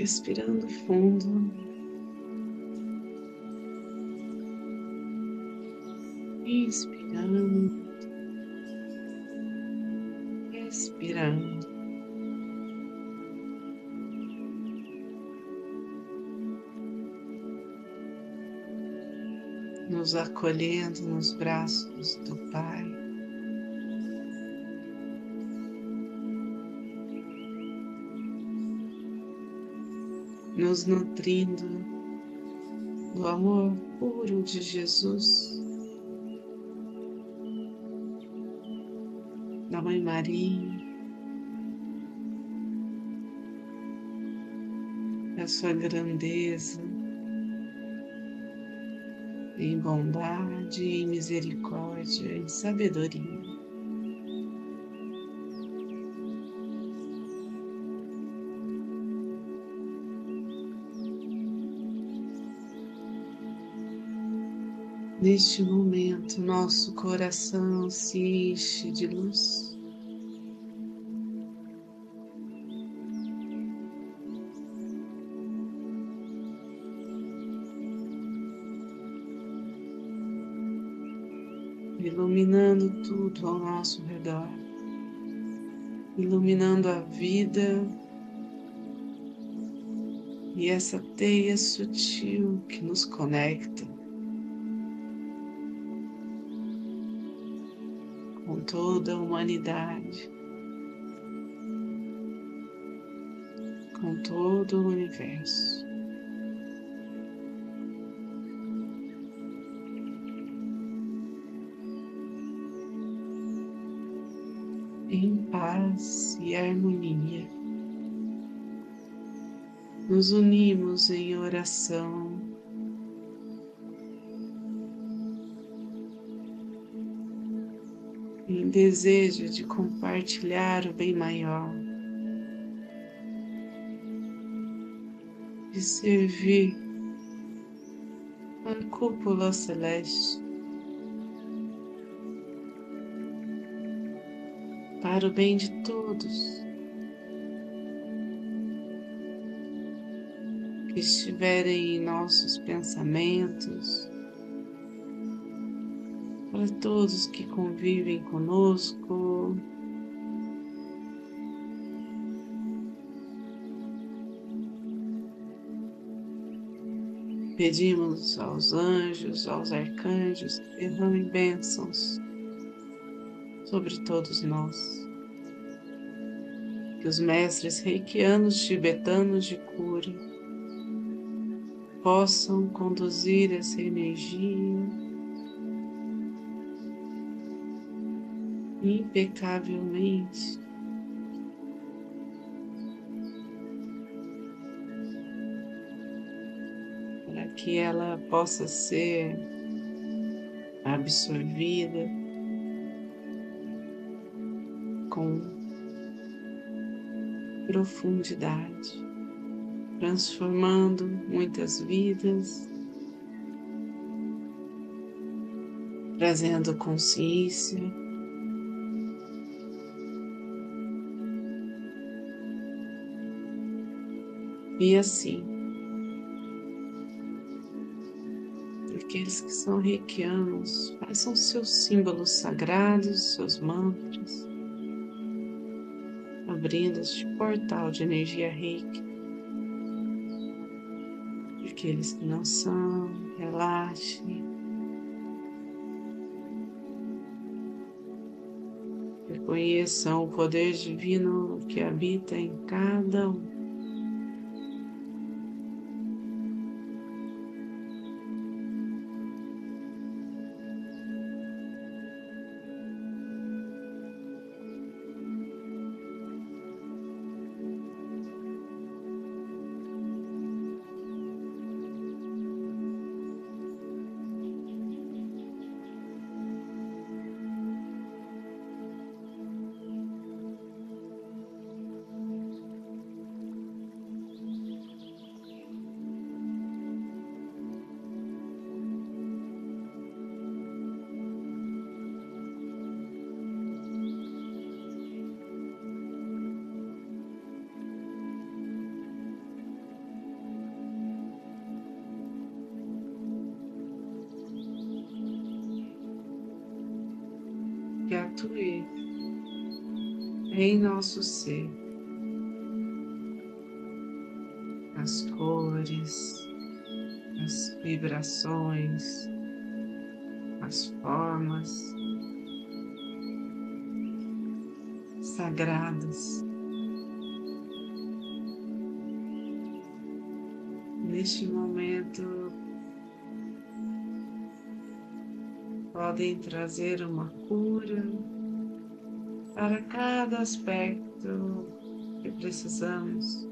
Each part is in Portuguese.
respirando fundo. Inspirando, expirando. Nos acolhendo nos braços do Pai. Nos nutrindo do amor puro de Jesus, da Mãe Maria, da sua grandeza. Em bondade, em misericórdia, em sabedoria. Neste momento, nosso coração se enche de luz. Iluminando tudo ao nosso redor, iluminando a vida. E essa teia sutil que nos conecta com toda a humanidade, com todo o universo. Em paz e harmonia, nos unimos em oração desejo de compartilhar o bem maior, de servir a cúpula celeste para o bem de todos que estiverem em nossos pensamentos para todos que convivem conosco. Pedimos aos anjos, aos arcanjos que derramem bênçãos sobre todos nós. Que os mestres reikianos tibetanos de cura possam conduzir essa energia impecavelmente. Para que ela possa ser absorvida com profundidade, transformando muitas vidas, trazendo consciência E assim, aqueles que são reikianos, façam seus símbolos sagrados, seus mantras, abrindo este portal de energia reiki. Aqueles que não são, relaxem. Reconheçam o poder divino que habita em cada um. Atue em nosso ser. As cores, as vibrações, as formas sagradas. Neste momento, podem trazer uma cura para cada aspecto que precisamos.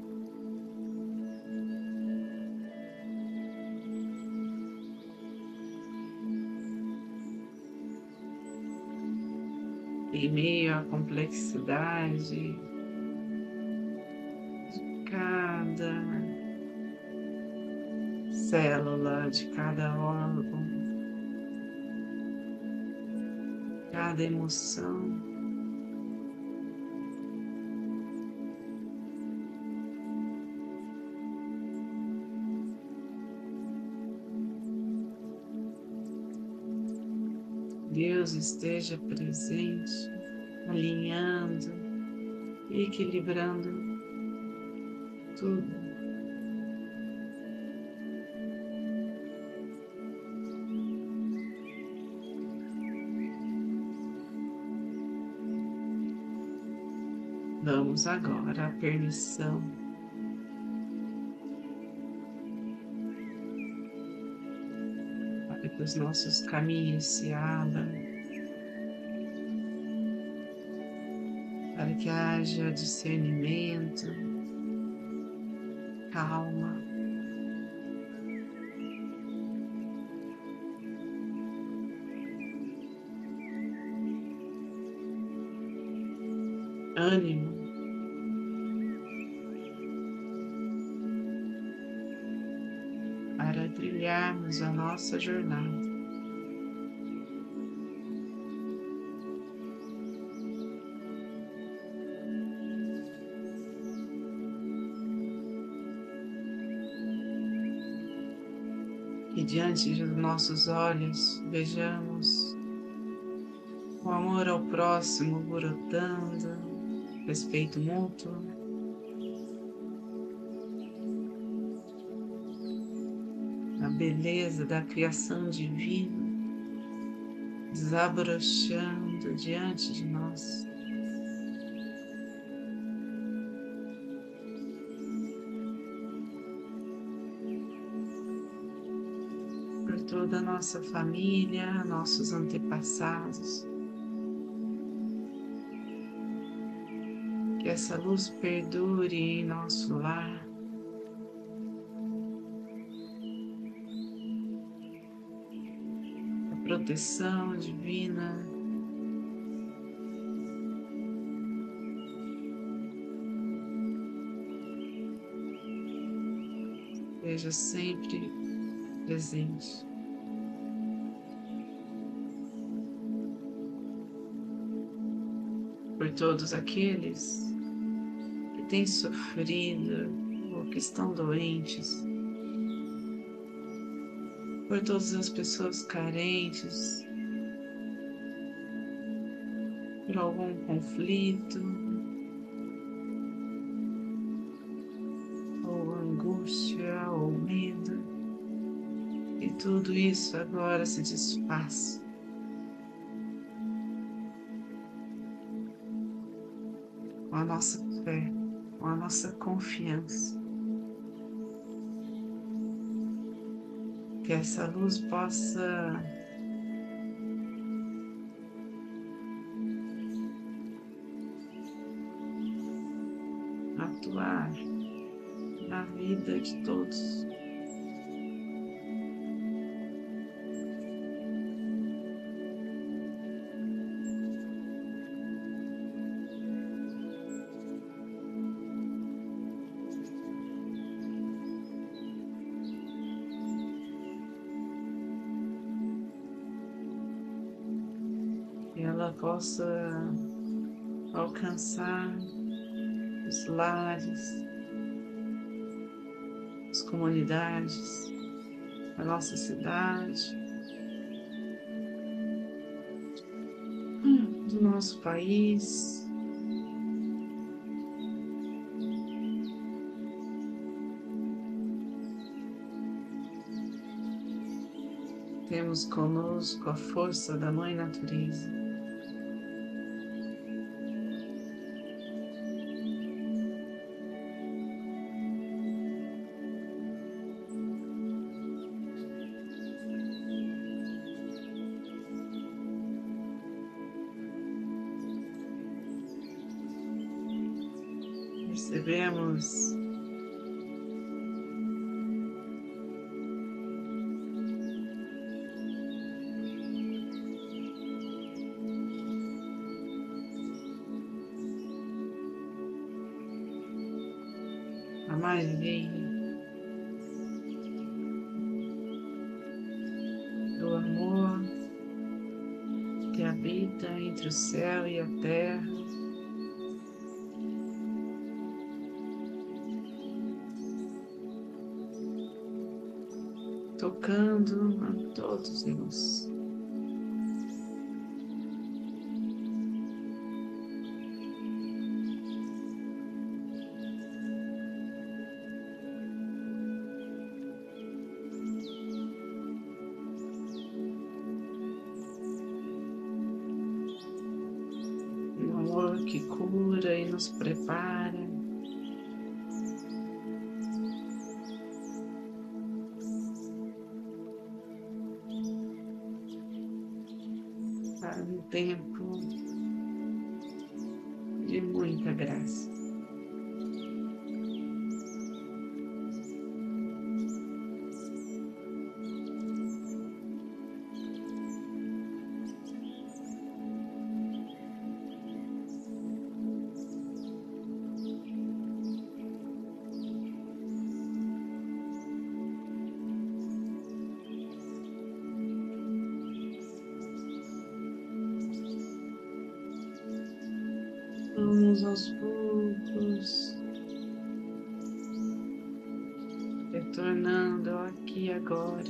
Em meio à complexidade de cada célula, de cada órgão, cada emoção. Deus esteja presente, alinhando, equilibrando tudo. Damos agora a permissão para que os nossos caminhos se abram, para que haja discernimento, calma. Ânimo. Trilharmos a nossa jornada. E diante dos nossos olhos vejamos o amor ao próximo brotando, respeito mútuo. Beleza da criação divina desabrochando diante de nós. Por toda a nossa família, nossos antepassados. Que essa luz perdure em nosso lar. Proteção divina. Seja sempre presente. Por todos aqueles que têm sofrido ou que estão doentes por todas as pessoas carentes, por algum conflito ou angústia ou medo, e tudo isso agora se desfaz. Com a nossa fé, com a nossa confiança. Que essa luz possa atuar na vida de todos. Possa alcançar os lares, as comunidades, a nossa cidade. Hum. do nosso país. Temos conosco a força da Mãe Natureza. Percebemos tocando a todos nós. Para um tempo de muita graça. Vamos aos poucos, retornando aqui agora.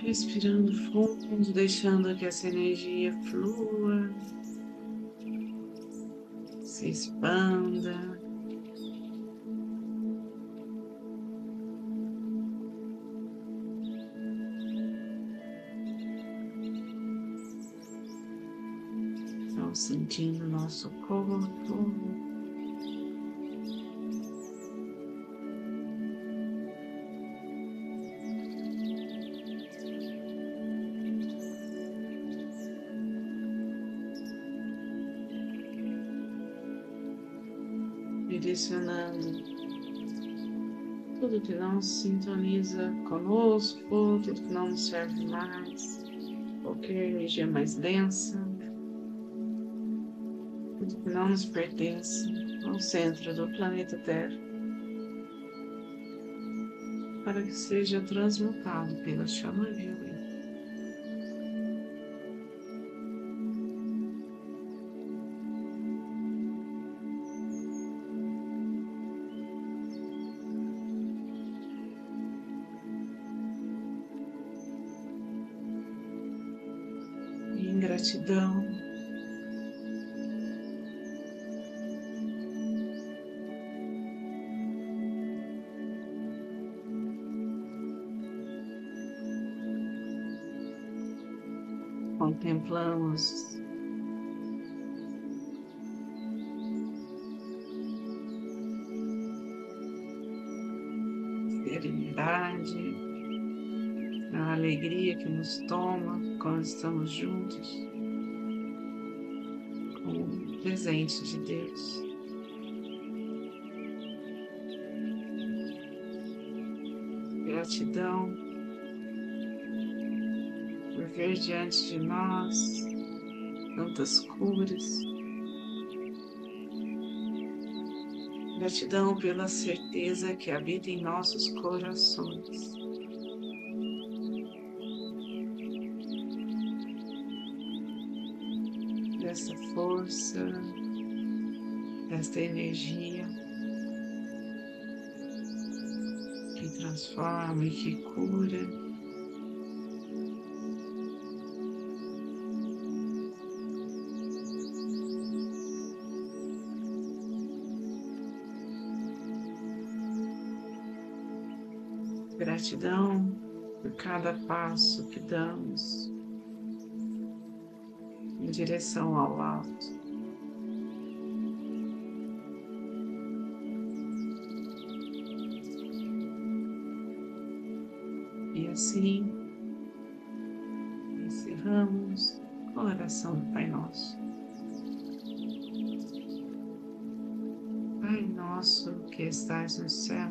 Respirando fundo, deixando que essa energia flua, se expanda. Sentindo nosso corpo. Direcionando tudo que não sintoniza conosco, tudo que não nos serve mais, qualquer energia mais densa, tudo que não nos pertence ao centro do planeta Terra, para que seja transmutado pela chama violeta. Gratidão contemplamos serenidade, a alegria que nos toma quando estamos juntos com o presente de Deus. Gratidão ver diante de nós tantas curas. Gratidão pela certeza que habita em nossos corações. Dessa força, desta energia que transforma e que cura. Gratidão por cada passo que damos em direção ao alto. E assim encerramos a oração do Pai Nosso. Pai nosso que estais no céu,